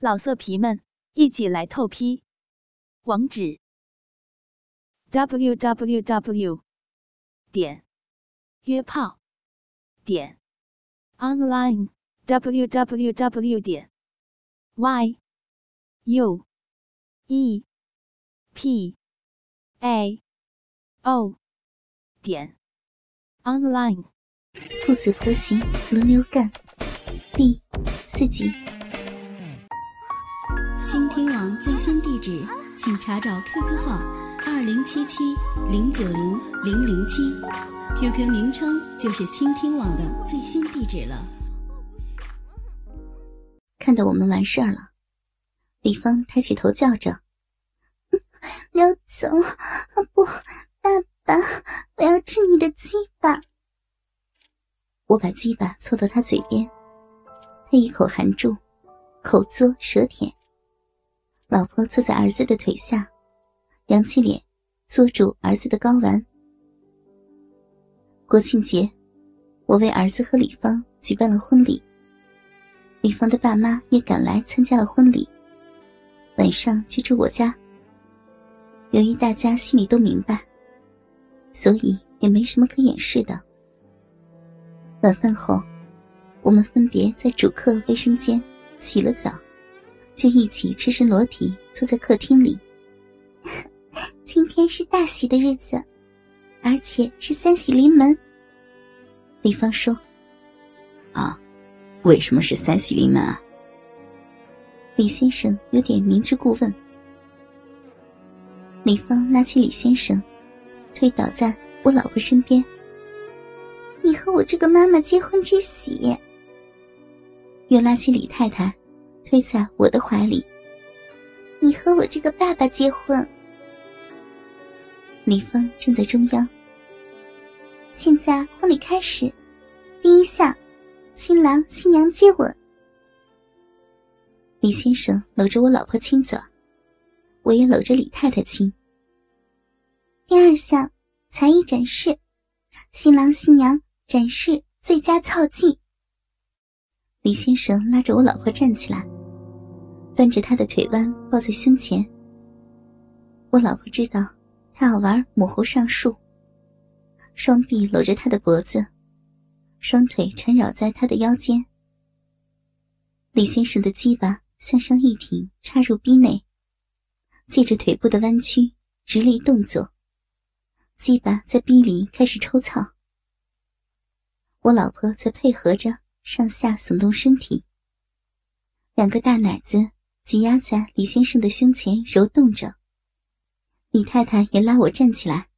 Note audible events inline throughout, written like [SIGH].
老色皮们，一起来透批！网址：w w w 点约炮点 online w w w 点 y u e p a o 点 online。父子合行轮流干，B 四级。倾听网最新地址，请查找 QQ 号二零七七零九零零零七，QQ 名称就是倾听网的最新地址了。看到我们完事儿了，李芳抬起头叫着：“刘总，不，爸爸，我要吃你的鸡巴。”我把鸡巴凑到他嘴边，他一口含住，口嘬舌舔。老婆坐在儿子的腿下，扬起脸，捉住儿子的睾丸。国庆节，我为儿子和李芳举办了婚礼。李芳的爸妈也赶来参加了婚礼，晚上就住我家。由于大家心里都明白，所以也没什么可掩饰的。晚饭后，我们分别在主客卫生间洗了澡。就一起赤身裸体坐在客厅里。[LAUGHS] 今天是大喜的日子，而且是三喜临门。李芳说：“啊，为什么是三喜临门啊？”李先生有点明知故问。李芳拉起李先生，推倒在我老婆身边：“你和我这个妈妈结婚之喜。”又拉起李太太。推在我的怀里。你和我这个爸爸结婚。李芳站在中央。现在婚礼开始，第一项，新郎新娘接吻。李先生搂着我老婆亲嘴，我也搂着李太太亲。第二项，才艺展示，新郎新娘展示最佳操技。李先生拉着我老婆站起来。端着他的腿弯抱在胸前。我老婆知道他要玩母猴上树，双臂搂着他的脖子，双腿缠绕在他的腰间。李先生的鸡巴向上一挺，插入逼内，借着腿部的弯曲，直立动作，鸡巴在逼里开始抽草。我老婆则配合着上下耸动身体，两个大奶子。挤压在李先生的胸前揉动着，李太太也拉我站起来。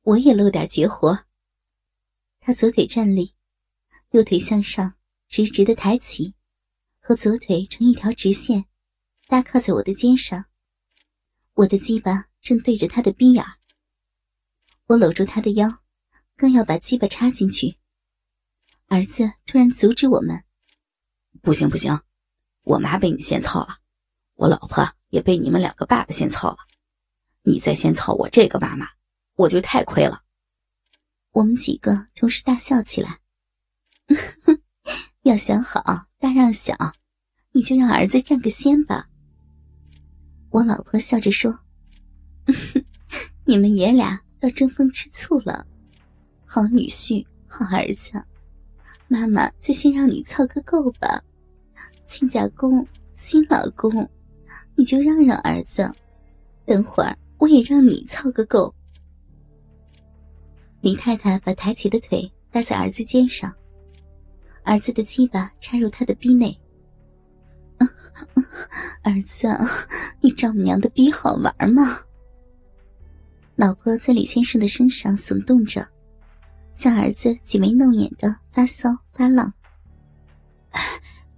我也露点绝活。他左腿站立，右腿向上直直的抬起，和左腿成一条直线，搭靠在我的肩上。我的鸡巴正对着他的逼眼我搂住他的腰，刚要把鸡巴插进去，儿子突然阻止我们：“不行，不行。”我妈被你先操了，我老婆也被你们两个爸爸先操了，你再先操我这个妈妈，我就太亏了。我们几个同时大笑起来。[LAUGHS] 要想好，大让小，你就让儿子占个先吧。我老婆笑着说：“ [LAUGHS] 你们爷俩要争风吃醋了，好女婿，好儿子，妈妈就先让你操个够吧。”亲家公，新老公，你就让让儿子，等会儿我也让你操个够。李太太把抬起的腿搭在儿子肩上，儿子的鸡巴插入他的逼内。[LAUGHS] 儿子，你丈母娘的逼好玩吗？老婆在李先生的身上耸动着，向儿子挤眉弄眼的发骚发浪。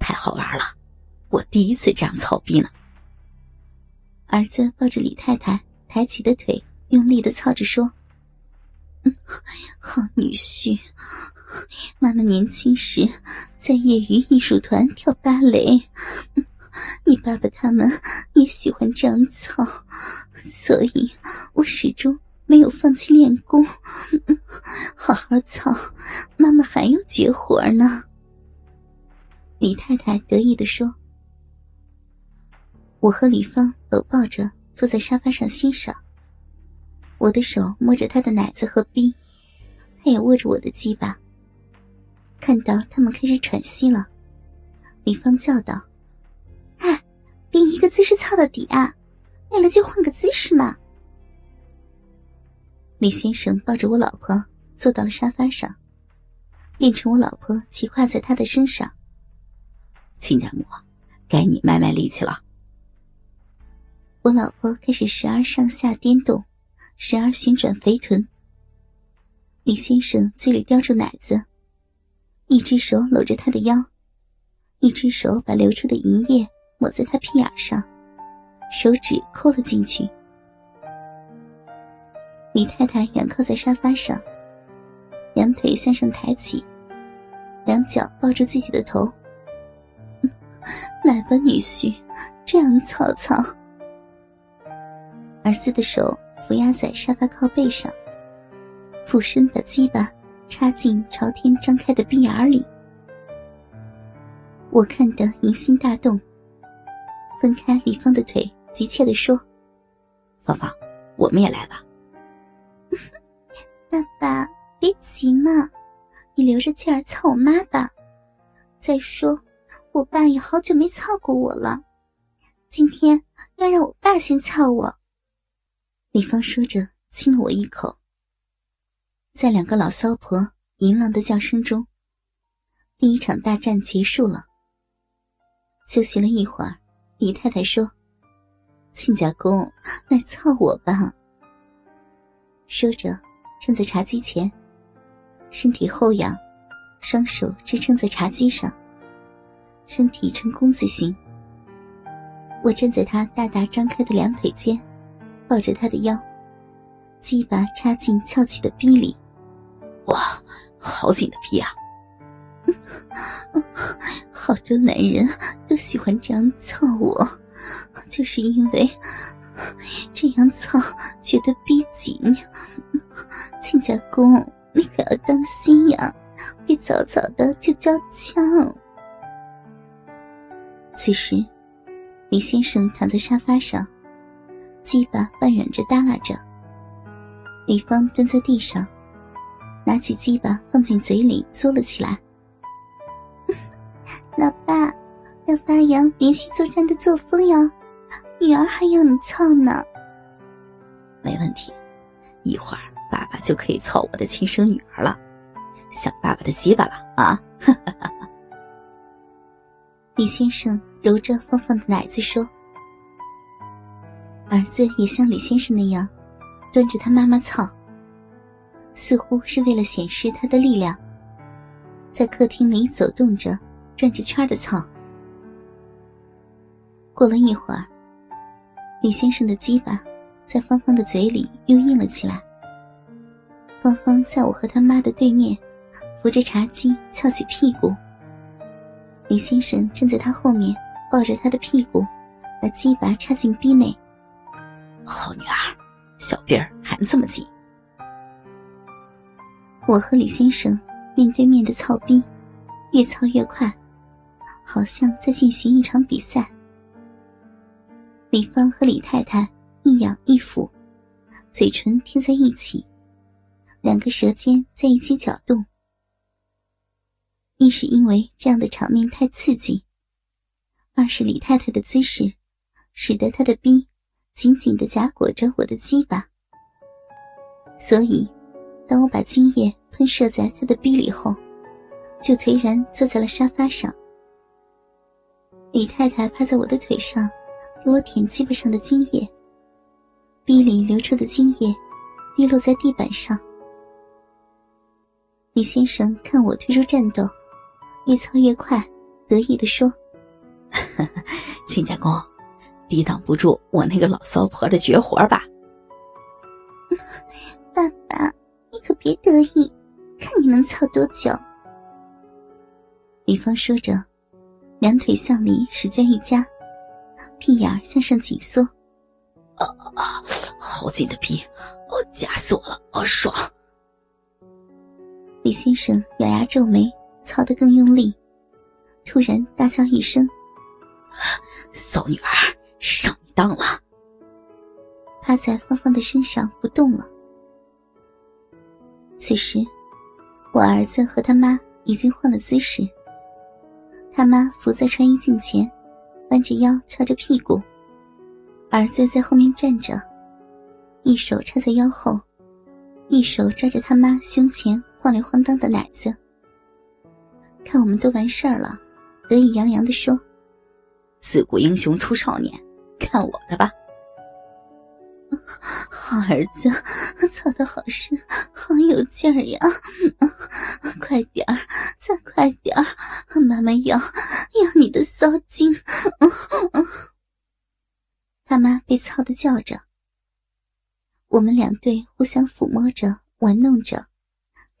太好玩了，我第一次这样操逼呢。儿子抱着李太太抬起的腿，用力的操着说：“嗯好女婿，妈妈年轻时在业余艺术团跳芭蕾，你爸爸他们也喜欢这样操，所以我始终没有放弃练功。好好操，妈妈还有绝活呢。”李太太得意地说：“我和李芳搂抱着坐在沙发上欣赏。我的手摸着他的奶子和逼，他也握着我的鸡巴。看到他们开始喘息了，李芳叫道：“哎，别一个姿势操到底啊！累了就换个姿势嘛。”李先生抱着我老婆坐到了沙发上，变成我老婆骑跨在他的身上。亲家母，该你卖卖力气了。我老婆开始时而上下颠动，时而旋转肥臀。李先生嘴里叼住奶子。一只手搂着她的腰，一只手把流出的银液抹在她屁眼上，手指抠了进去。李太太仰靠在沙发上，两腿向上抬起，两脚抱住自己的头。来吧，女婿，这样操操。儿子的手扶压在沙发靠背上，俯身把鸡巴。插进朝天张开的鼻眼里，我看得淫心大动，分开李芳的腿，急切地说：“芳芳，我们也来吧。[LAUGHS] ”爸爸，别急嘛，你留着劲儿操我妈吧。再说，我爸也好久没操过我了，今天要让我爸先操我。李芳说着，亲了我一口。在两个老骚婆淫浪的叫声中，第一场大战结束了。休息了一会儿，李太太说：“亲家公，来操我吧。”说着，站在茶几前，身体后仰，双手支撑在茶几上，身体呈弓字形。我站在他大大张开的两腿间，抱着他的腰，鸡巴插进翘起的逼里。哇，好紧的屁啊！[LAUGHS] 好多男人都喜欢这样操我，就是因为这样操觉得逼紧。亲家公，你可要当心呀，别早早的就交枪。此时，李先生躺在沙发上，鸡巴半软着耷拉着。李芳蹲在地上。拿起鸡巴放进嘴里，嘬了起来。[LAUGHS] 老爸，要发扬连续作战的作风呀！女儿还要你操呢。没问题，一会儿爸爸就可以操我的亲生女儿了，想爸爸的鸡巴了啊！哈哈哈李先生揉着芳芳的奶子说：“儿子也像李先生那样，端着他妈妈操。”似乎是为了显示他的力量，在客厅里走动着，转着圈的操。过了一会儿，李先生的鸡巴在芳芳的嘴里又硬了起来。芳芳在我和他妈的对面，扶着茶几翘起屁股。李先生站在他后面，抱着他的屁股，把鸡巴插进逼内。好女儿，小辫儿还这么紧。我和李先生面对面的操逼，越操越快，好像在进行一场比赛。李芳和李太太一仰一俯，嘴唇贴在一起，两个舌尖在一起搅动。一是因为这样的场面太刺激，二是李太太的姿势，使得她的逼紧紧的夹裹着我的鸡巴，所以。当我把精液喷射在她的逼里后，就颓然坐在了沙发上。李太太趴在我的腿上，给我舔鸡巴上的精液。逼里流出的精液滴落在地板上。李先生看我退出战斗，越操越快，得意地说：“亲家公，抵挡不住我那个老骚婆的绝活吧？”爸爸。你可别得意，看你能操多久。李芳说着，两腿向里使劲一夹，屁眼向上紧缩。啊啊！好紧的屁，哦，夹死我了，好爽！李先生咬牙皱眉，操得更用力，突然大叫一声：“骚女儿，上你当了。趴在芳芳的身上不动了。此时，我儿子和他妈已经换了姿势。他妈伏在穿衣镜前，弯着腰翘着屁股，儿子在后面站着，一手插在腰后，一手抓着他妈胸前晃来晃荡的奶子。看我们都完事儿了，得意洋洋的说：“自古英雄出少年，看我的吧。[LAUGHS] ”好儿子，操的好深，好有劲儿呀！[LAUGHS] 快点儿，再快点儿，妈妈要要你的骚精！[LAUGHS] 他妈被操的叫着，我们两对互相抚摸着、玩弄着，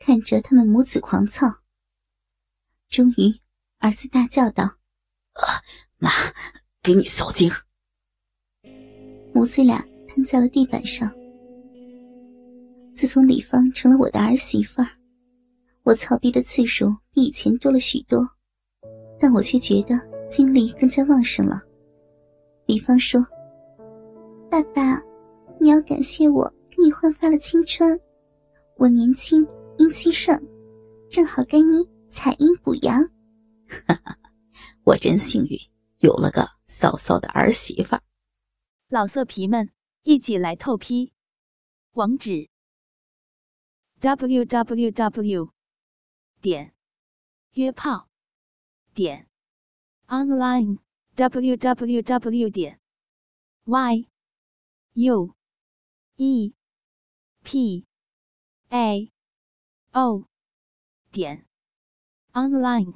看着他们母子狂操。终于，儿子大叫道：“啊，妈，给你扫精！”母子俩。瘫在了地板上。自从李芳成了我的儿媳妇儿，我操逼的次数比以前多了许多，但我却觉得精力更加旺盛了。李芳说：“爸爸，你要感谢我给你焕发了青春。我年轻，阴气盛，正好该你采阴补阳。”哈哈我真幸运，有了个骚骚的儿媳妇儿。老色皮们。一起来透批，网址：w w w 点约炮点 online w w w 点 y u e p a o 点 online。